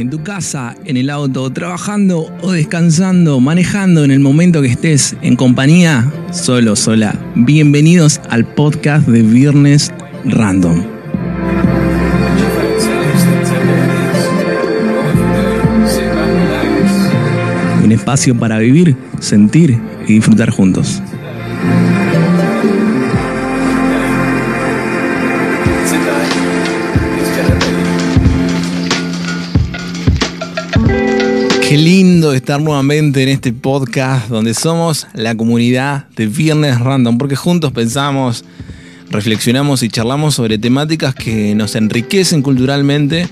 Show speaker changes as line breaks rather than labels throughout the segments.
en tu casa, en el auto, trabajando o descansando, manejando en el momento que estés en compañía, solo, sola. Bienvenidos al podcast de Viernes Random. Un espacio para vivir, sentir y disfrutar juntos. Lindo estar nuevamente en este podcast donde somos la comunidad de Viernes Random, porque juntos pensamos, reflexionamos y charlamos sobre temáticas que nos enriquecen culturalmente,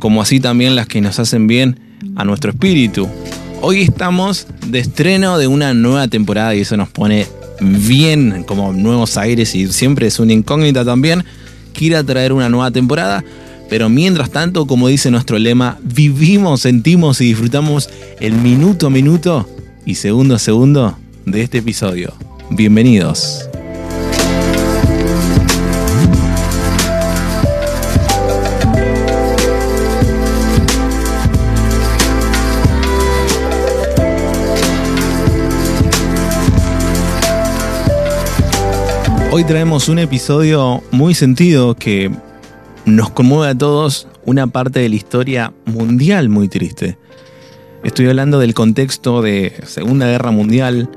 como así también las que nos hacen bien a nuestro espíritu. Hoy estamos de estreno de una nueva temporada y eso nos pone bien como nuevos aires y siempre es una incógnita también que ir a traer una nueva temporada pero mientras tanto, como dice nuestro lema, vivimos, sentimos y disfrutamos el minuto a minuto y segundo a segundo de este episodio. Bienvenidos. Hoy traemos un episodio muy sentido que nos conmueve a todos una parte de la historia mundial muy triste. Estoy hablando del contexto de Segunda Guerra Mundial,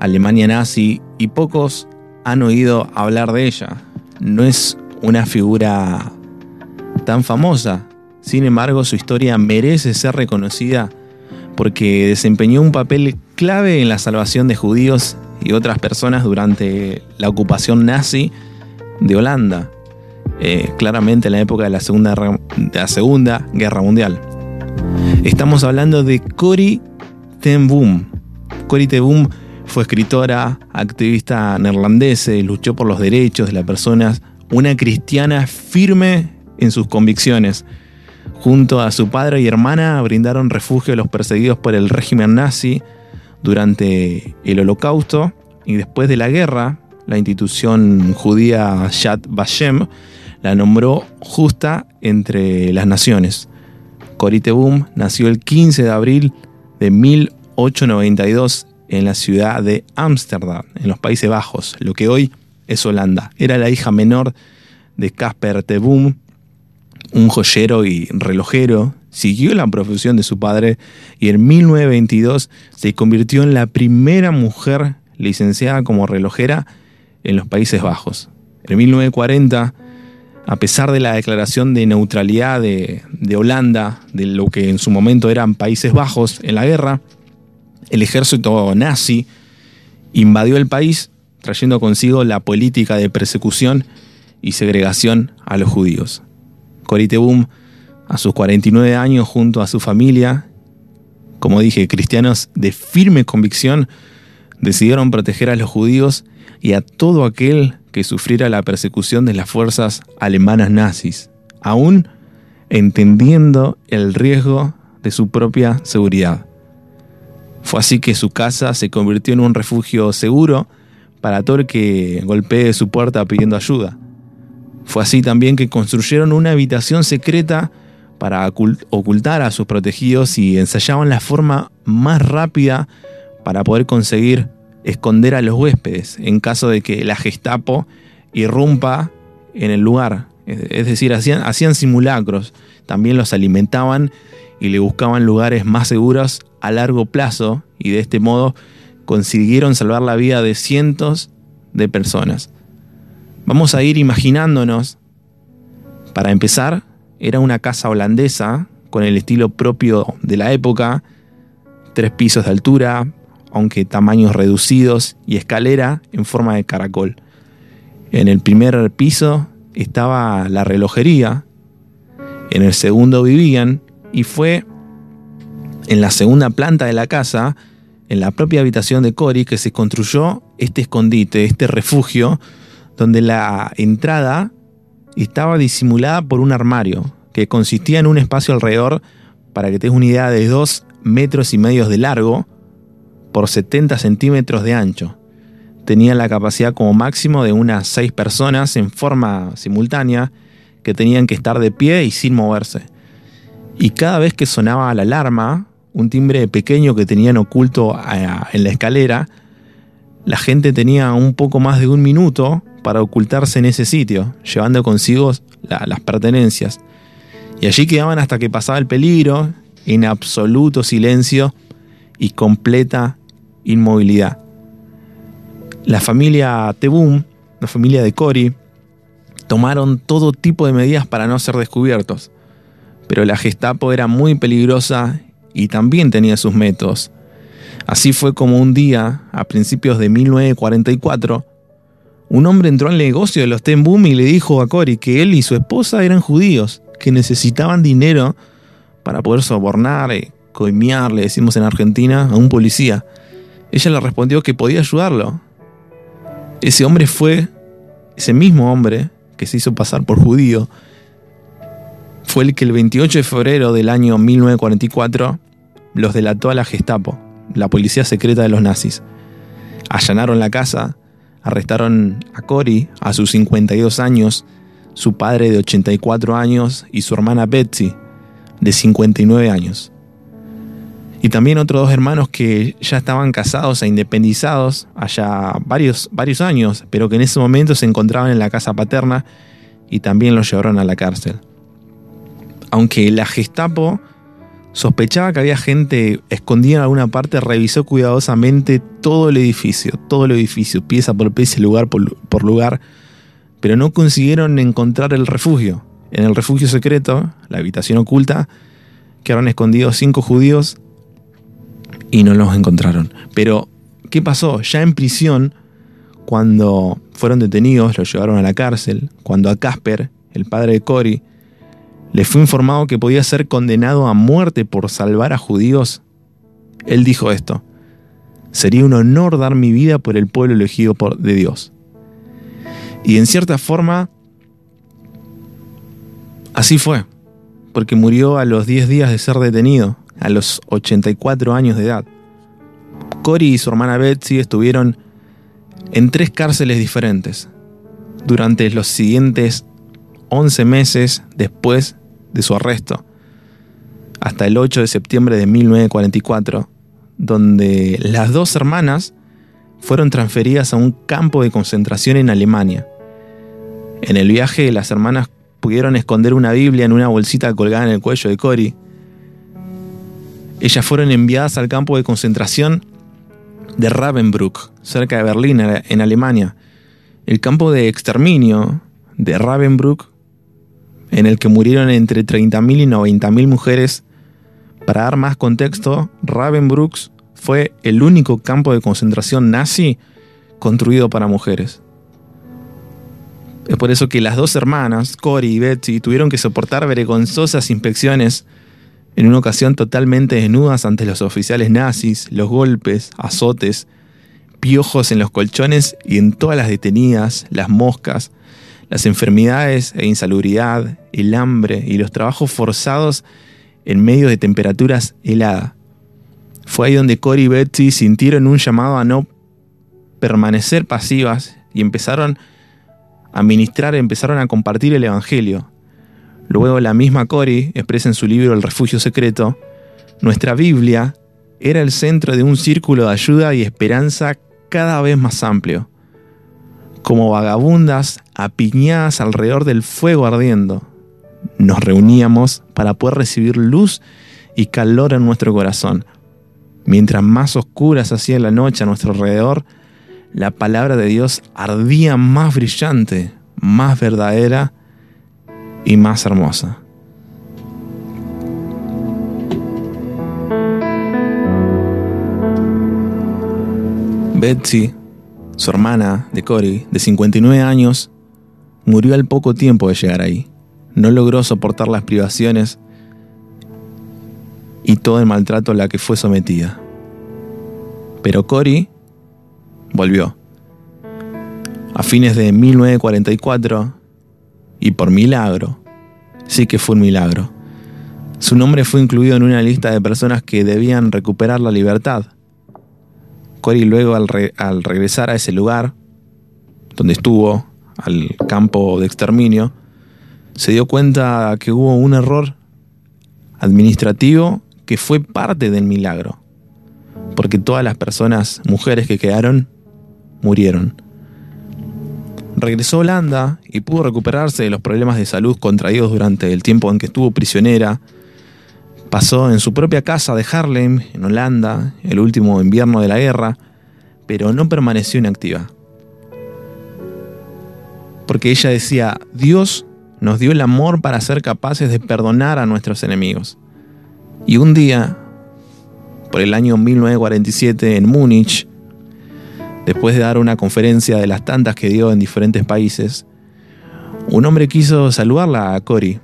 Alemania nazi, y pocos han oído hablar de ella. No es una figura tan famosa, sin embargo su historia merece ser reconocida porque desempeñó un papel clave en la salvación de judíos y otras personas durante la ocupación nazi de Holanda. Eh, claramente en la época de la Segunda, la segunda Guerra Mundial. Estamos hablando de Cory ten Boom. Cory ten Boom fue escritora, activista neerlandesa y luchó por los derechos de las personas, una cristiana firme en sus convicciones. Junto a su padre y hermana brindaron refugio a los perseguidos por el régimen nazi durante el holocausto y después de la guerra, la institución judía Yad Vashem la nombró justa entre las naciones. Boom nació el 15 de abril de 1892 en la ciudad de Ámsterdam, en los Países Bajos, lo que hoy es Holanda. Era la hija menor de Casper de Boom, un joyero y relojero. Siguió la profesión de su padre y en 1922 se convirtió en la primera mujer licenciada como relojera en los Países Bajos. En 1940 a pesar de la declaración de neutralidad de, Holanda, de lo que en su momento eran Países Bajos en la guerra, el ejército nazi invadió el país trayendo consigo la política de persecución y segregación a los judíos. Boom, a sus 49 años, junto a su familia, como dije, cristianos de firme convicción, decidieron proteger a los judíos y a todo aquel que sufriera la persecución de las fuerzas alemanas nazis, aún entendiendo el riesgo de su propia seguridad. Fue así que su casa se convirtió en un refugio seguro para todo el que golpee su puerta pidiendo ayuda. Fue así también que construyeron una habitación secreta para ocultar a sus protegidos y ensayaban la forma más rápida para poder conseguir esconder a los huéspedes en caso de que la Gestapo irrumpa en el lugar. Es decir, hacían, hacían simulacros, también los alimentaban y le buscaban lugares más seguros a largo plazo y de este modo consiguieron salvar la vida de cientos de personas. Vamos a ir imaginándonos, para empezar, era una casa holandesa con el estilo propio de la época, tres pisos de altura, aunque tamaños reducidos, y escalera en forma de caracol. En el primer piso estaba la relojería, en el segundo vivían, y fue en la segunda planta de la casa, en la propia habitación de Cory, que se construyó este escondite, este refugio, donde la entrada estaba disimulada por un armario, que consistía en un espacio alrededor, para que tengas una idea, de dos metros y medio de largo, por 70 centímetros de ancho. Tenía la capacidad como máximo de unas 6 personas en forma simultánea que tenían que estar de pie y sin moverse. Y cada vez que sonaba la alarma, un timbre pequeño que tenían oculto en la escalera, la gente tenía un poco más de un minuto para ocultarse en ese sitio, llevando consigo las pertenencias. Y allí quedaban hasta que pasaba el peligro, en absoluto silencio y completa inmovilidad. La familia Tebum, la familia de Cory, tomaron todo tipo de medidas para no ser descubiertos, pero la Gestapo era muy peligrosa y también tenía sus métodos. Así fue como un día, a principios de 1944, un hombre entró al negocio de los Tebum y le dijo a Cory que él y su esposa eran judíos, que necesitaban dinero para poder sobornar, eh, coimear, le decimos en Argentina, a un policía. Ella le respondió que podía ayudarlo. Ese hombre fue, ese mismo hombre que se hizo pasar por judío, fue el que el 28 de febrero del año 1944 los delató a la Gestapo, la policía secreta de los nazis. Allanaron la casa, arrestaron a Cory a sus 52 años, su padre de 84 años y su hermana Betsy de 59 años y también otros dos hermanos que ya estaban casados e independizados allá varios, varios años, pero que en ese momento se encontraban en la casa paterna y también los llevaron a la cárcel. Aunque la Gestapo sospechaba que había gente escondida en alguna parte, revisó cuidadosamente todo el edificio, todo el edificio, pieza por pieza, lugar por, por lugar, pero no consiguieron encontrar el refugio. En el refugio secreto, la habitación oculta, quedaron escondidos cinco judíos y no los encontraron. Pero, ¿qué pasó? Ya en prisión, cuando fueron detenidos, los llevaron a la cárcel, cuando a Casper, el padre de Cory, le fue informado que podía ser condenado a muerte por salvar a judíos, él dijo esto, sería un honor dar mi vida por el pueblo elegido por, de Dios. Y en cierta forma, así fue, porque murió a los 10 días de ser detenido, a los 84 años de edad. Cory y su hermana Betsy estuvieron en tres cárceles diferentes durante los siguientes 11 meses después de su arresto, hasta el 8 de septiembre de 1944, donde las dos hermanas fueron transferidas a un campo de concentración en Alemania. En el viaje, las hermanas pudieron esconder una Biblia en una bolsita colgada en el cuello de Cory ellas fueron enviadas al campo de concentración de Ravensbrück, cerca de Berlín, en Alemania. El campo de exterminio de Ravensbrück, en el que murieron entre 30.000 y 90.000 mujeres. Para dar más contexto, Ravensbrück fue el único campo de concentración nazi construido para mujeres. Es por eso que las dos hermanas, Cory y Betsy, tuvieron que soportar vergonzosas inspecciones en una ocasión totalmente desnudas ante los oficiales nazis, los golpes, azotes, piojos en los colchones y en todas las detenidas, las moscas, las enfermedades e insalubridad, el hambre y los trabajos forzados en medio de temperaturas heladas. Fue ahí donde Cory y Betsy sintieron un llamado a no permanecer pasivas y empezaron a ministrar, empezaron a compartir el Evangelio. Luego la misma Cory expresa en su libro El refugio secreto, nuestra Biblia era el centro de un círculo de ayuda y esperanza cada vez más amplio, como vagabundas apiñadas alrededor del fuego ardiendo. Nos reuníamos para poder recibir luz y calor en nuestro corazón. Mientras más oscura se hacía la noche a nuestro alrededor, la palabra de Dios ardía más brillante, más verdadera y más hermosa. Betsy, su hermana de Cory, de 59 años, murió al poco tiempo de llegar ahí. No logró soportar las privaciones y todo el maltrato a la que fue sometida. Pero Cory volvió. A fines de 1944, y por milagro, sí que fue un milagro. Su nombre fue incluido en una lista de personas que debían recuperar la libertad. Cory luego al, regresar a ese lugar, donde estuvo, al campo de exterminio, se dio cuenta que hubo un error administrativo que fue parte del milagro, porque todas las personas, mujeres que quedaron, murieron. Regresó a Holanda y pudo recuperarse de los problemas de salud contraídos durante el tiempo en que estuvo prisionera. Pasó en su propia casa de Harlem, en Holanda, el último invierno de la guerra, pero no permaneció inactiva. Porque ella decía, Dios nos dio el amor para ser capaces de perdonar a nuestros enemigos. Y un día, por el año 1947 en Múnich, después de dar una conferencia de las tantas que dio en diferentes países, un hombre quiso saludarla a Cory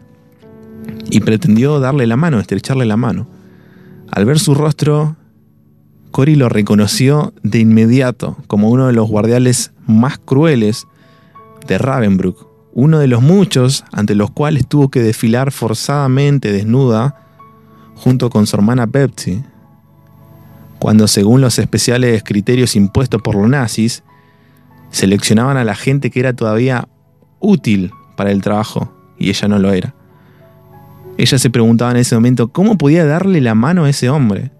y pretendió darle la mano, estrecharle la mano. Al ver su rostro, Cory lo reconoció de inmediato como uno de los guardiales más crueles de Ravenbrook, uno de los muchos ante los cuales tuvo que desfilar forzadamente desnuda junto con su hermana Pepsi, cuando según los especiales criterios impuestos por los nazis, seleccionaban a la gente que era todavía útil para el trabajo y ella no lo era. Ella se preguntaba en ese momento cómo podía darle la mano a ese hombre.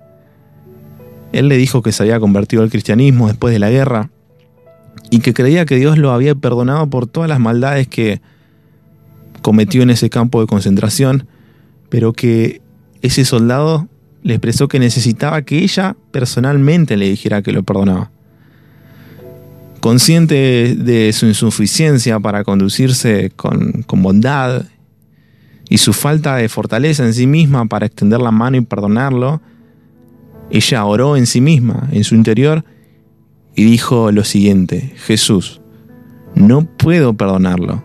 Él le dijo que se había convertido al cristianismo después de la guerra y que creía que Dios lo había perdonado por todas las maldades que cometió en ese campo de concentración, pero que ese soldado le expresó que necesitaba que ella personalmente le dijera que lo perdonaba. Consciente de su insuficiencia para conducirse con, bondad y su falta de fortaleza en sí misma para extender la mano y perdonarlo, ella oró en sí misma, en su interior, y dijo lo siguiente, Jesús, no puedo perdonarlo,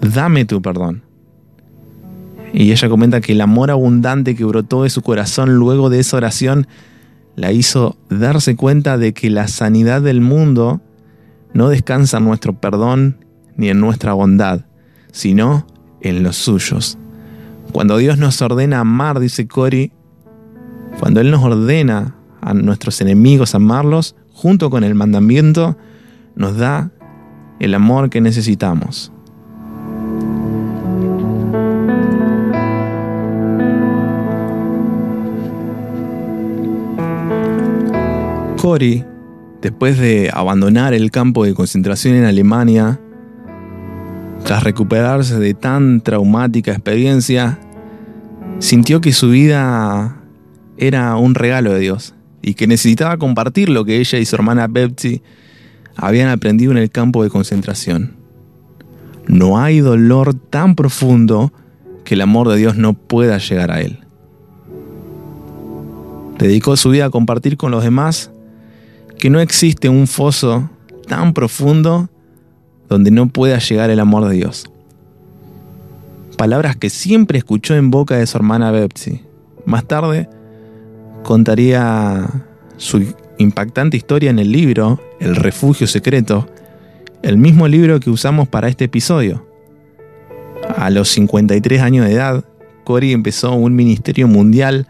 dame tu perdón. Y ella comenta que el amor abundante que brotó de su corazón luego de esa oración la hizo darse cuenta de que la sanidad del mundo no descansa en nuestro perdón ni en nuestra bondad, sino en los suyos. Cuando Dios nos ordena amar, dice Cory, cuando Él nos ordena a nuestros enemigos amarlos, junto con el mandamiento, nos da el amor que necesitamos. Después de abandonar el campo de concentración en Alemania, tras recuperarse de tan traumática experiencia, sintió que su vida era un regalo de Dios y que necesitaba compartir lo que ella y su hermana Betsy habían aprendido en el campo de concentración. No hay dolor tan profundo que el amor de Dios no pueda llegar a él. Dedicó su vida a compartir con los demás que no existe un foso tan profundo donde no pueda llegar el amor de Dios. Palabras que siempre escuchó en boca de su hermana Betsy. Más tarde contaría su impactante historia en el libro El refugio secreto, el mismo libro que usamos para este episodio. A los 53 años de edad, Cory empezó un ministerio mundial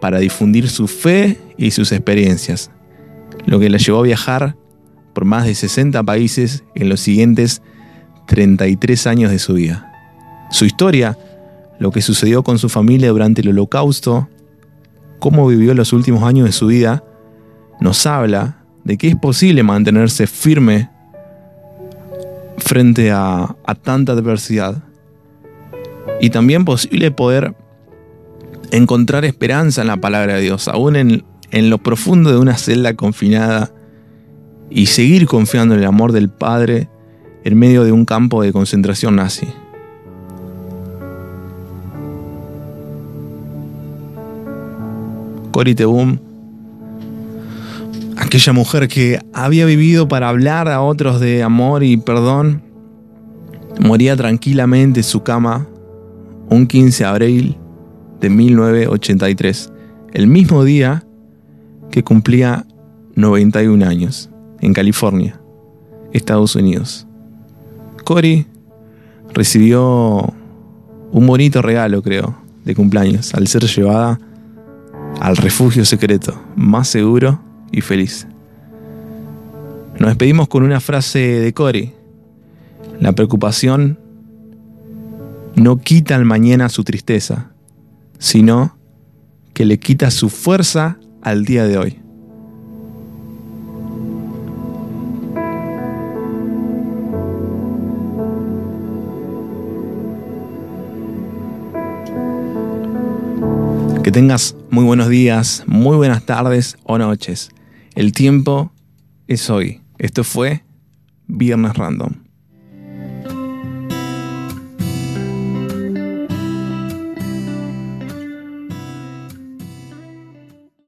para difundir su fe y sus experiencias lo que la llevó a viajar por más de 60 países en los siguientes 33 años de su vida. Su historia, lo que sucedió con su familia durante el holocausto, cómo vivió los últimos años de su vida, nos habla de que es posible mantenerse firme frente a, tanta adversidad. Y también posible poder encontrar esperanza en la palabra de Dios, aún en en lo profundo de una celda confinada y seguir confiando en el amor del Padre en medio de un campo de concentración nazi. Cory Tebum, aquella mujer que había vivido para hablar a otros de amor y perdón, moría tranquilamente en su cama un 15 de abril de 1983, el mismo día que cumplía 91 años en California, Estados Unidos. Cory recibió un bonito regalo, creo, de cumpleaños, al ser llevada al refugio secreto, más seguro y feliz. Nos despedimos con una frase de Cory. La preocupación no quita al mañana su tristeza, sino que le quita su fuerza al día de hoy. Que tengas muy buenos días, muy buenas tardes o noches. El tiempo es hoy. Esto fue Viernes Random.